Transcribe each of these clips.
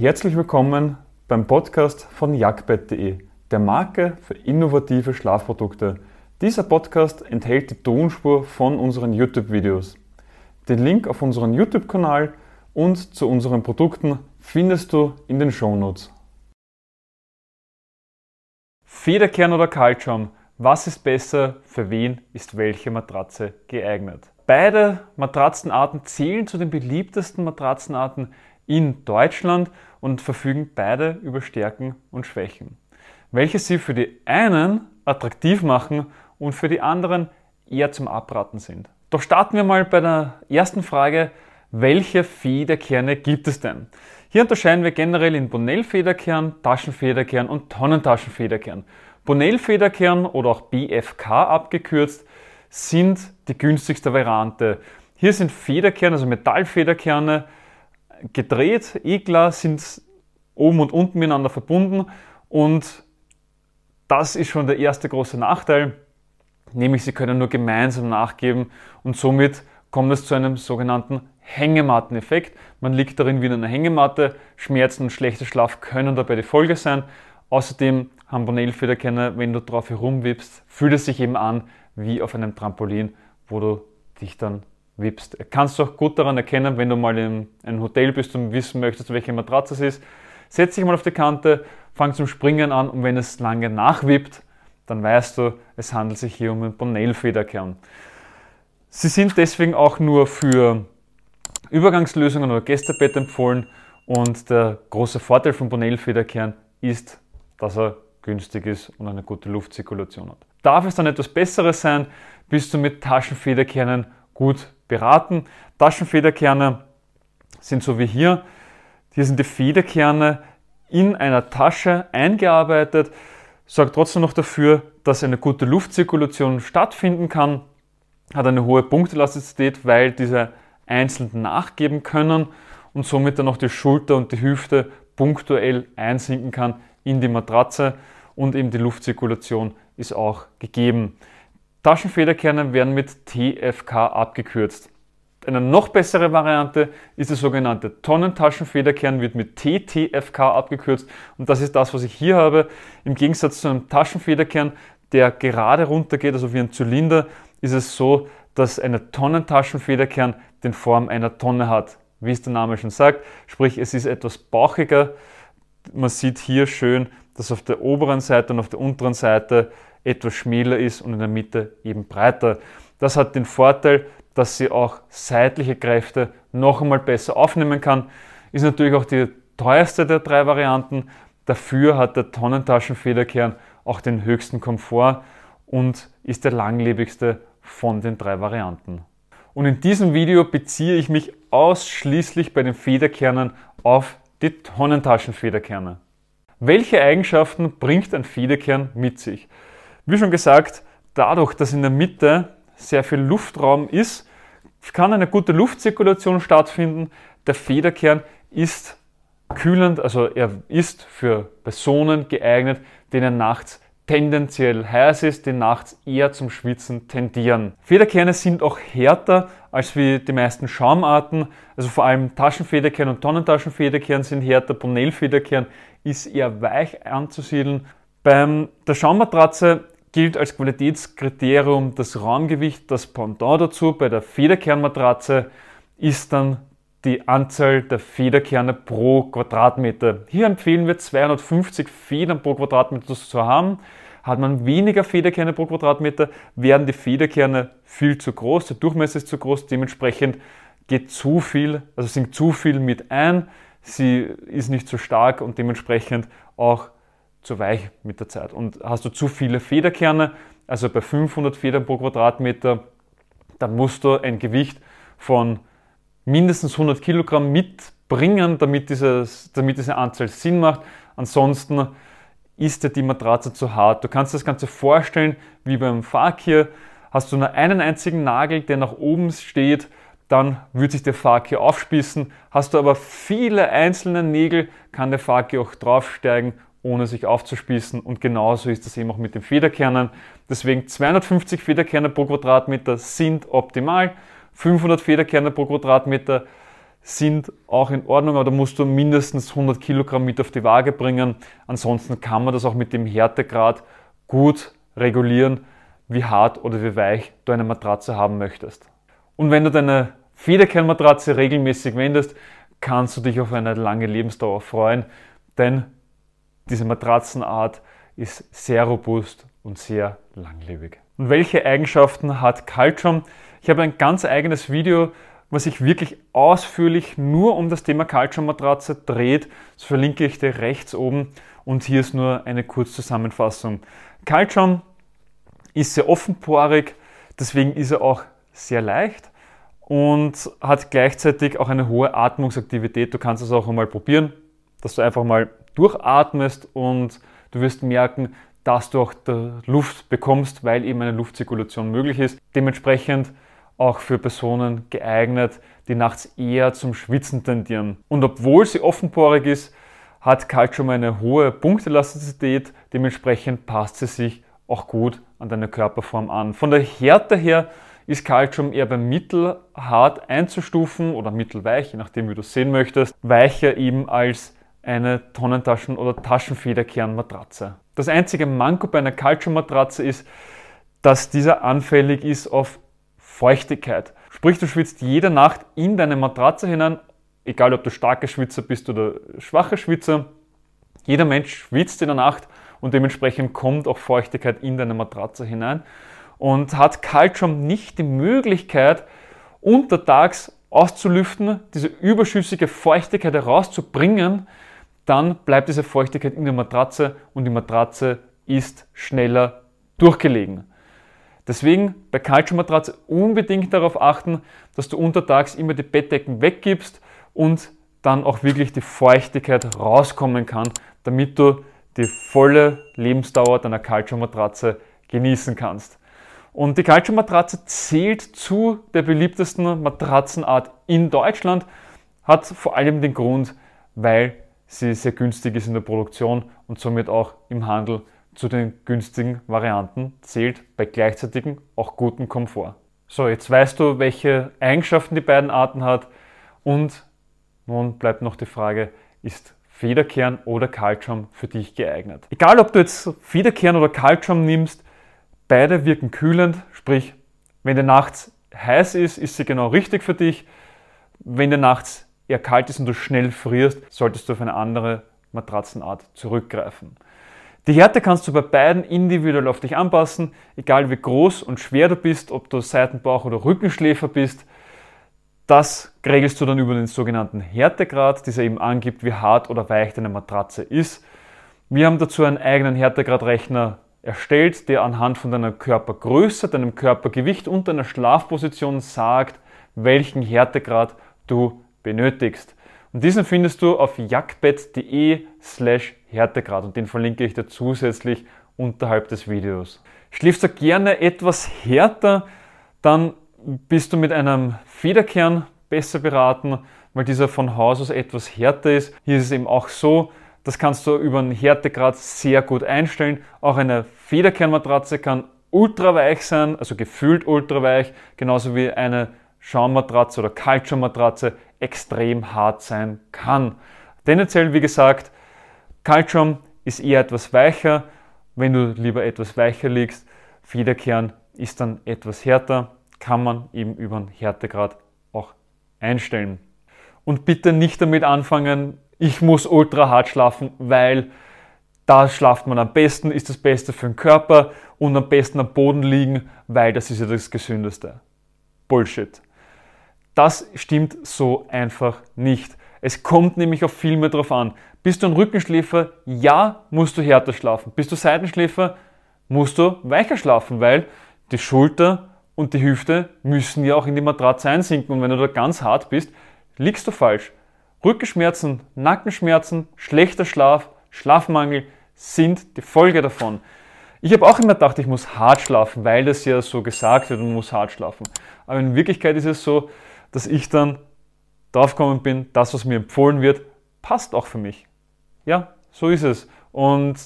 Herzlich willkommen beim Podcast von jagdbett.de, der Marke für innovative Schlafprodukte. Dieser Podcast enthält die Tonspur von unseren YouTube-Videos. Den Link auf unseren YouTube-Kanal und zu unseren Produkten findest du in den Shownotes. Federkern oder Kaltschaum, was ist besser, für wen ist welche Matratze geeignet? Beide Matratzenarten zählen zu den beliebtesten Matratzenarten in Deutschland und verfügen beide über Stärken und Schwächen, welche sie für die einen attraktiv machen und für die anderen eher zum Abraten sind. Doch starten wir mal bei der ersten Frage, welche Federkerne gibt es denn? Hier unterscheiden wir generell in Bonell-Federkern, Taschenfederkern und Tonnentaschenfederkern. Bonell-Federkern oder auch BFK abgekürzt sind die günstigste Variante. Hier sind Federkerne, also Metallfederkerne, gedreht. E-Glas sind oben und unten miteinander verbunden und das ist schon der erste große Nachteil, nämlich sie können nur gemeinsam nachgeben und somit kommt es zu einem sogenannten Hängematteneffekt. Man liegt darin wie in einer Hängematte, Schmerzen und schlechter Schlaf können dabei die Folge sein. Außerdem haben Bonell-Federkerne, wenn du drauf herumwippst, fühlt es sich eben an wie auf einem Trampolin, wo du dich dann wippst. Kannst du auch gut daran erkennen, wenn du mal in einem Hotel bist und wissen möchtest, welche Matratze es ist. Setz dich mal auf die Kante, fang zum Springen an und wenn es lange nachwippt, dann weißt du, es handelt sich hier um einen Bonell-Federkern. Sie sind deswegen auch nur für Übergangslösungen oder Gästebett empfohlen und der große Vorteil von Bonell-Federkern ist, dass er günstig ist und eine gute Luftzirkulation hat. Darf es dann etwas Besseres sein, bist du mit Taschenfederkernen gut beraten. Taschenfederkerne sind so wie hier. Hier sind die Federkerne in einer Tasche eingearbeitet, sorgt trotzdem noch dafür, dass eine gute Luftzirkulation stattfinden kann, hat eine hohe Punktelastizität, weil diese einzeln nachgeben können und somit dann noch die Schulter und die Hüfte punktuell einsinken kann in die Matratze und eben die Luftzirkulation ist auch gegeben. Taschenfederkerne werden mit TFK abgekürzt. Eine noch bessere Variante ist der sogenannte Tonnentaschenfederkern, wird mit TTFK abgekürzt und das ist das, was ich hier habe. Im Gegensatz zu einem Taschenfederkern, der gerade runtergeht, also wie ein Zylinder, ist es so, dass eine Tonnentaschenfederkern den Form einer Tonne hat, wie es der Name schon sagt. Sprich, es ist etwas bauchiger. Man sieht hier schön, dass auf der oberen Seite und auf der unteren Seite etwas schmäler ist und in der Mitte eben breiter. Das hat den Vorteil, dass sie auch seitliche Kräfte noch einmal besser aufnehmen kann. Ist natürlich auch die teuerste der drei Varianten. Dafür hat der Tonnentaschenfederkern auch den höchsten Komfort und ist der langlebigste von den drei Varianten. Und in diesem Video beziehe ich mich ausschließlich bei den Federkernen auf die Tonnentaschenfederkerne. Welche Eigenschaften bringt ein Federkern mit sich? Wie schon gesagt, dadurch, dass in der Mitte sehr viel Luftraum ist, kann eine gute Luftzirkulation stattfinden. Der Federkern ist kühlend, also er ist für Personen geeignet, denen nachts tendenziell heiß ist, die nachts eher zum Schwitzen tendieren. Federkerne sind auch härter als wie die meisten Schaumarten, also vor allem Taschenfederkern und Tonnentaschenfederkern sind härter, Bonell-Federkern ist eher weich anzusiedeln. Beim der Schaummatratze gilt als Qualitätskriterium das Raumgewicht. Das Pendant dazu bei der Federkernmatratze ist dann die Anzahl der Federkerne pro Quadratmeter. Hier empfehlen wir 250 Federn pro Quadratmeter zu haben. Hat man weniger Federkerne pro Quadratmeter, werden die Federkerne viel zu groß, der Durchmesser ist zu groß, dementsprechend geht zu viel, also sinkt zu viel mit ein, sie ist nicht so stark und dementsprechend auch zu weich mit der Zeit. Und hast du zu viele Federkerne, also bei 500 Federn pro Quadratmeter, dann musst du ein Gewicht von mindestens 100 Kilogramm mitbringen, damit, dieses, damit diese Anzahl Sinn macht. Ansonsten ist dir die Matratze zu hart. Du kannst das Ganze vorstellen wie beim Fakir. Hast du nur einen einzigen Nagel, der nach oben steht, dann wird sich der Fakir aufspießen. Hast du aber viele einzelne Nägel, kann der Fakir auch draufsteigen ohne sich aufzuspießen. Und genauso ist das eben auch mit den Federkernen. Deswegen 250 Federkerne pro Quadratmeter sind optimal. 500 Federkerne pro Quadratmeter sind auch in Ordnung, aber da musst du mindestens 100 Kilogramm mit auf die Waage bringen. Ansonsten kann man das auch mit dem Härtegrad gut regulieren, wie hart oder wie weich du eine Matratze haben möchtest. Und wenn du deine Federkernmatratze regelmäßig wendest, kannst du dich auf eine lange Lebensdauer freuen, denn diese Matratzenart ist sehr robust und sehr langlebig. Und welche Eigenschaften hat Calcium? Ich habe ein ganz eigenes Video, was sich wirklich ausführlich nur um das Thema Calcium-Matratze dreht. Das verlinke ich dir rechts oben und hier ist nur eine Kurzzusammenfassung. Calcium ist sehr offenporig, deswegen ist er auch sehr leicht und hat gleichzeitig auch eine hohe Atmungsaktivität. Du kannst es auch einmal probieren, dass du einfach mal durchatmest und du wirst merken, dass du auch Luft bekommst, weil eben eine Luftzirkulation möglich ist. Dementsprechend auch für Personen geeignet, die nachts eher zum Schwitzen tendieren. Und obwohl sie offenporig ist, hat Calcium eine hohe Punktelastizität, dementsprechend passt sie sich auch gut an deine Körperform an. Von der Härte her ist Calcium eher beim Mittelhart einzustufen oder mittelweich, je nachdem wie du es sehen möchtest, weicher eben als eine Tonnentaschen- oder Taschenfederkernmatratze. Das einzige Manko bei einer Calcium-Matratze ist, dass dieser anfällig ist auf Feuchtigkeit. Sprich, du schwitzt jede Nacht in deine Matratze hinein, egal ob du starker Schwitzer bist oder schwacher Schwitzer. Jeder Mensch schwitzt in der Nacht und dementsprechend kommt auch Feuchtigkeit in deine Matratze hinein und hat Calcium nicht die Möglichkeit, untertags auszulüften, diese überschüssige Feuchtigkeit herauszubringen, dann bleibt diese Feuchtigkeit in der Matratze und die Matratze ist schneller durchgelegen. Deswegen bei Calcium-Matratze unbedingt darauf achten, dass du untertags immer die Bettdecken weggibst und dann auch wirklich die Feuchtigkeit rauskommen kann, damit du die volle Lebensdauer deiner Calcium-Matratze genießen kannst. Und die Calcium-Matratze zählt zu der beliebtesten Matratzenart in Deutschland, hat vor allem den Grund, weil sie sehr günstig ist in der Produktion und somit auch im Handel zu den günstigen Varianten zählt, bei gleichzeitigem auch gutem Komfort. So, jetzt weißt du, welche Eigenschaften die beiden Arten hat und nun bleibt noch die Frage, ist Federkern oder Calcium für dich geeignet? Egal, ob du jetzt Federkern oder Calcium nimmst, beide wirken kühlend, sprich, wenn dir nachts heiß ist, ist sie genau richtig für dich. Wenn dir nachts eher kalt ist und du schnell frierst, solltest du auf eine andere Matratzenart zurückgreifen. Die Härte kannst du bei beiden individuell auf dich anpassen, egal wie groß und schwer du bist, ob du Seitenbauch- oder Rückenschläfer bist. Das regelst du dann über den sogenannten Härtegrad, dieser eben angibt, wie hart oder weich deine Matratze ist. Wir haben dazu einen eigenen Härtegradrechner erstellt, der anhand von deiner Körpergröße, deinem Körpergewicht und deiner Schlafposition sagt, welchen Härtegrad du benötigst. Und diesen findest du auf jagdbett.de slash Härtegrad und den verlinke ich dir zusätzlich unterhalb des Videos. Schläfst du gerne etwas härter, dann bist du mit einem Federkern besser beraten, weil dieser von Haus aus etwas härter ist. Hier ist es eben auch so, das kannst du über einen Härtegrad sehr gut einstellen. Auch eine Federkernmatratze kann ultra weich sein, also gefühlt ultra weich, genauso wie eine Schaummatratze oder Calcium-Matratze extrem hart sein kann. Tendenziell, wie gesagt, Calcium ist eher etwas weicher. Wenn du lieber etwas weicher liegst, Federkern ist dann etwas härter, kann man eben über einen Härtegrad auch einstellen. Und bitte nicht damit anfangen, ich muss ultra hart schlafen, weil da schlaft man am besten, ist das Beste für den Körper und am besten am Boden liegen, weil das ist ja das Gesündeste. Bullshit. Das stimmt so einfach nicht. Es kommt nämlich auf viel mehr drauf an. Bist du ein Rückenschläfer? Ja, musst du härter schlafen. Bist du Seitenschläfer? Musst du weicher schlafen, weil die Schulter und die Hüfte müssen ja auch in die Matratze einsinken. Und wenn du da ganz hart bist, liegst du falsch. Rückenschmerzen, Nackenschmerzen, schlechter Schlaf, Schlafmangel sind die Folge davon. Ich habe auch immer gedacht, ich muss hart schlafen, weil das ja so gesagt wird, man muss hart schlafen. Aber in Wirklichkeit ist es so, dass ich dann draufgekommen bin, das, was mir empfohlen wird, passt auch für mich. Ja, so ist es. Und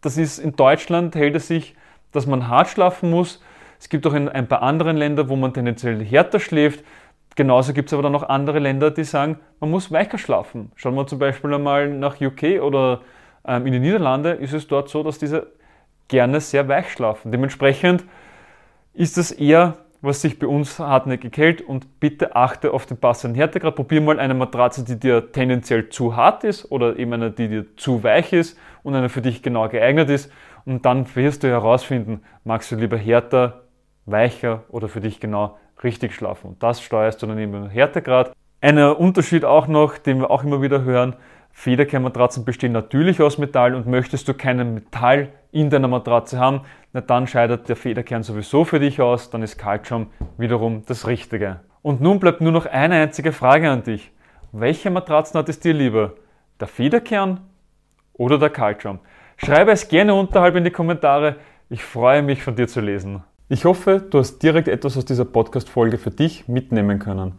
das ist in Deutschland hält es sich, dass man hart schlafen muss. Es gibt auch in ein paar anderen Ländern, wo man tendenziell härter schläft. genauso gibt es aber dann noch andere Länder, die sagen, man muss weicher schlafen. Schauen wir zum Beispiel einmal nach UK oder ähm, in die Niederlande, ist es dort so, dass diese gerne sehr weich schlafen. Dementsprechend ist es eher, was sich bei uns hartnäckig hält und bitte achte auf den passenden Härtegrad. Probier mal eine Matratze, die dir tendenziell zu hart ist oder eben eine, die dir zu weich ist und eine für dich genau geeignet ist und dann wirst du herausfinden, magst du lieber härter, weicher oder für dich genau richtig schlafen. Und das steuerst du dann eben im Härtegrad. Ein Unterschied auch noch, den wir auch immer wieder hören, Federkernmatratzen bestehen natürlich aus Metall und möchtest du keinen Metall in deiner Matratze haben, na dann scheidet der Federkern sowieso für dich aus, dann ist Calcium wiederum das Richtige. Und nun bleibt nur noch eine einzige Frage an dich. Welche Matratzen hat es dir lieber? Der Federkern oder der Calcium? Schreibe es gerne unterhalb in die Kommentare. Ich freue mich von dir zu lesen. Ich hoffe, du hast direkt etwas aus dieser Podcast-Folge für dich mitnehmen können.